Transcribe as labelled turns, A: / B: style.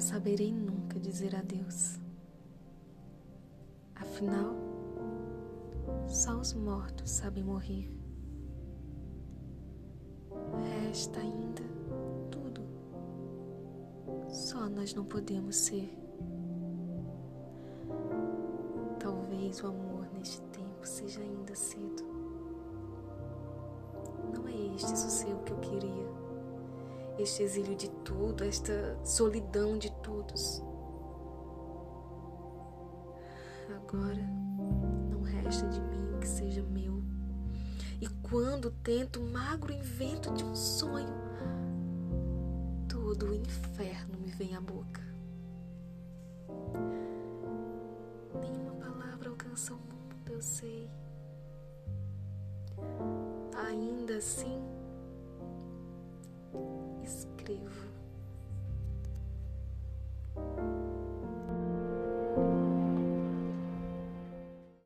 A: saberei nunca dizer adeus. Afinal, só os mortos sabem morrer. Resta ainda tudo. Só nós não podemos ser. Talvez o amor neste tempo seja ainda cedo. Não é este sossego que eu queria. Este exílio de tudo, esta solidão de todos. Agora não resta de mim que seja meu. E quando tento o magro invento de um sonho, todo o inferno me vem à boca. Nenhuma palavra alcança o mundo, eu sei. Ainda assim, Kiev.